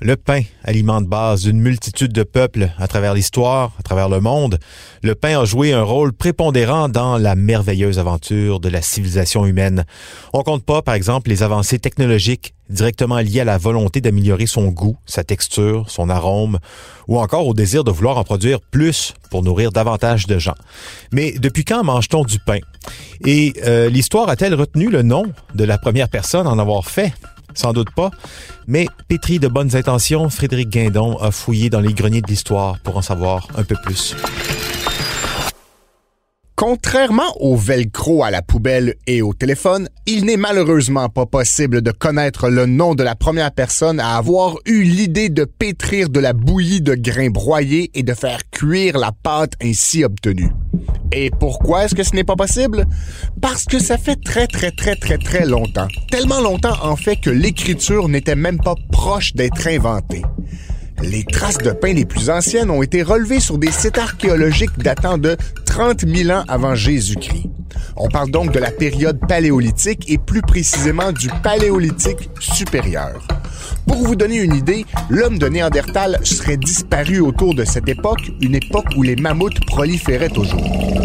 Le pain, aliment de base d'une multitude de peuples à travers l'histoire, à travers le monde, le pain a joué un rôle prépondérant dans la merveilleuse aventure de la civilisation humaine. On compte pas, par exemple, les avancées technologiques directement liées à la volonté d'améliorer son goût, sa texture, son arôme, ou encore au désir de vouloir en produire plus pour nourrir davantage de gens. Mais depuis quand mange-t-on du pain? Et euh, l'histoire a-t-elle retenu le nom de la première personne à en avoir fait? Sans doute pas. Mais pétri de bonnes intentions, Frédéric Guindon a fouillé dans les greniers de l'histoire pour en savoir un peu plus. Contrairement au velcro à la poubelle et au téléphone, il n'est malheureusement pas possible de connaître le nom de la première personne à avoir eu l'idée de pétrir de la bouillie de grains broyés et de faire cuire la pâte ainsi obtenue. Et pourquoi est-ce que ce n'est pas possible? Parce que ça fait très très très très très longtemps. Tellement longtemps en fait que l'écriture n'était même pas proche d'être inventée. Les traces de pain les plus anciennes ont été relevées sur des sites archéologiques datant de 30 000 ans avant Jésus-Christ. On parle donc de la période paléolithique et plus précisément du paléolithique supérieur. Pour vous donner une idée, l'homme de Néandertal serait disparu autour de cette époque, une époque où les mammouths proliféraient toujours.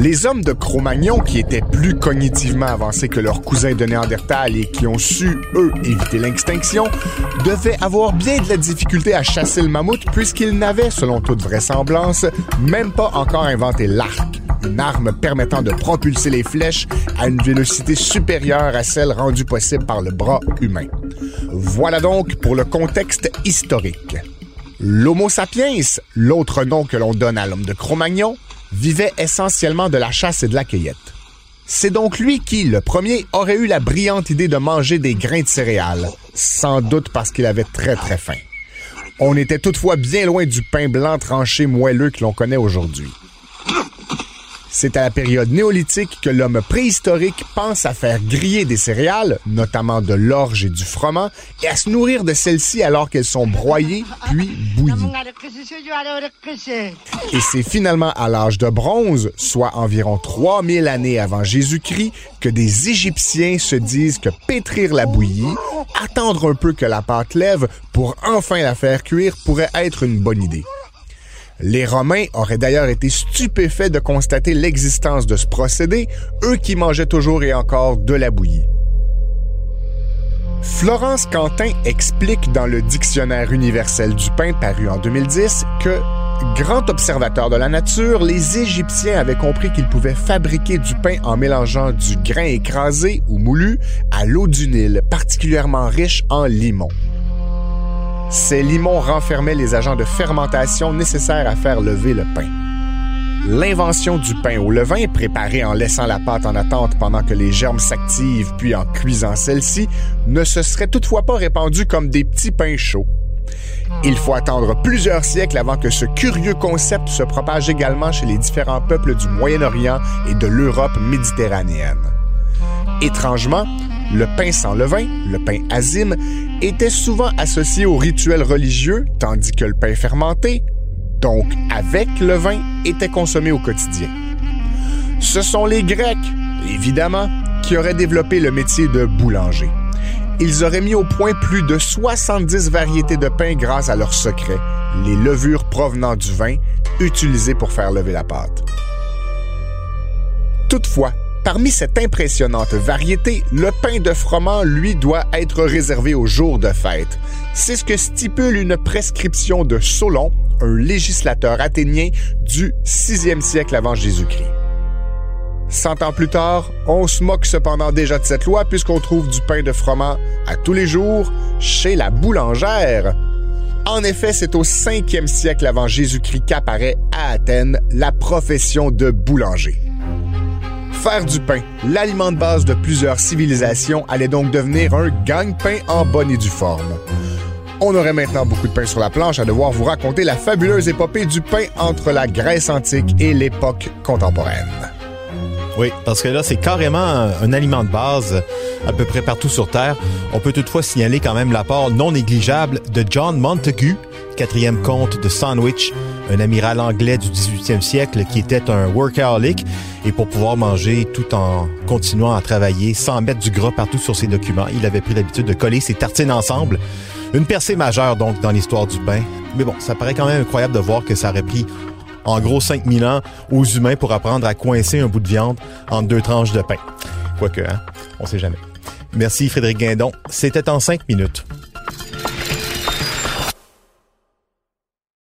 Les hommes de Cro-Magnon, qui étaient plus cognitivement avancés que leurs cousins de Néandertal et qui ont su, eux, éviter l'extinction, devaient avoir bien de la difficulté à chasser le mammouth puisqu'ils n'avaient, selon toute vraisemblance, même pas encore inventé l'arc, une arme permettant de propulser les flèches à une vélocité supérieure à celle rendue possible par le bras humain. Voilà donc pour le contexte historique. L'Homo sapiens, l'autre nom que l'on donne à l'homme de Cro-Magnon, vivait essentiellement de la chasse et de la cueillette. C'est donc lui qui, le premier, aurait eu la brillante idée de manger des grains de céréales, sans doute parce qu'il avait très très faim. On était toutefois bien loin du pain blanc tranché moelleux que l'on connaît aujourd'hui. C'est à la période néolithique que l'homme préhistorique pense à faire griller des céréales, notamment de l'orge et du froment, et à se nourrir de celles-ci alors qu'elles sont broyées puis bouillies. Et c'est finalement à l'âge de bronze, soit environ 3000 années avant Jésus-Christ, que des Égyptiens se disent que pétrir la bouillie, attendre un peu que la pâte lève pour enfin la faire cuire pourrait être une bonne idée. Les Romains auraient d'ailleurs été stupéfaits de constater l'existence de ce procédé, eux qui mangeaient toujours et encore de la bouillie. Florence Quentin explique dans le Dictionnaire universel du pain paru en 2010 que, grand observateur de la nature, les Égyptiens avaient compris qu'ils pouvaient fabriquer du pain en mélangeant du grain écrasé ou moulu à l'eau du Nil, particulièrement riche en limon. Ces limons renfermaient les agents de fermentation nécessaires à faire lever le pain. L'invention du pain au levain, préparé en laissant la pâte en attente pendant que les germes s'activent puis en cuisant celle-ci, ne se serait toutefois pas répandue comme des petits pains chauds. Il faut attendre plusieurs siècles avant que ce curieux concept se propage également chez les différents peuples du Moyen-Orient et de l'Europe méditerranéenne. Étrangement, le pain sans levain, le pain azime, était souvent associé aux rituels religieux, tandis que le pain fermenté, donc avec le vin, était consommé au quotidien. Ce sont les Grecs, évidemment, qui auraient développé le métier de boulanger. Ils auraient mis au point plus de 70 variétés de pain grâce à leur secret, les levures provenant du vin, utilisées pour faire lever la pâte. Toutefois, Parmi cette impressionnante variété, le pain de froment, lui, doit être réservé aux jours de fête. C'est ce que stipule une prescription de Solon, un législateur athénien du 6e siècle avant Jésus-Christ. Cent ans plus tard, on se moque cependant déjà de cette loi puisqu'on trouve du pain de froment à tous les jours chez la boulangère. En effet, c'est au 5e siècle avant Jésus-Christ qu'apparaît à Athènes la profession de boulanger. Faire du pain, l'aliment de base de plusieurs civilisations, allait donc devenir un gagne-pain en bonne et due forme. On aurait maintenant beaucoup de pain sur la planche à devoir vous raconter la fabuleuse épopée du pain entre la Grèce antique et l'époque contemporaine. Oui, parce que là, c'est carrément un, aliment de base à peu près partout sur Terre. On peut toutefois signaler quand même l'apport non négligeable de John Montagu, quatrième comte de Sandwich, un amiral anglais du 18e siècle qui était un workaholic et pour pouvoir manger tout en continuant à travailler sans mettre du gras partout sur ses documents, il avait pris l'habitude de coller ses tartines ensemble. Une percée majeure donc dans l'histoire du pain. Mais bon, ça paraît quand même incroyable de voir que ça aurait pris en gros 5000 ans aux humains pour apprendre à coincer un bout de viande entre deux tranches de pain. Quoique, hein, on sait jamais. Merci Frédéric Guindon. C'était en cinq minutes.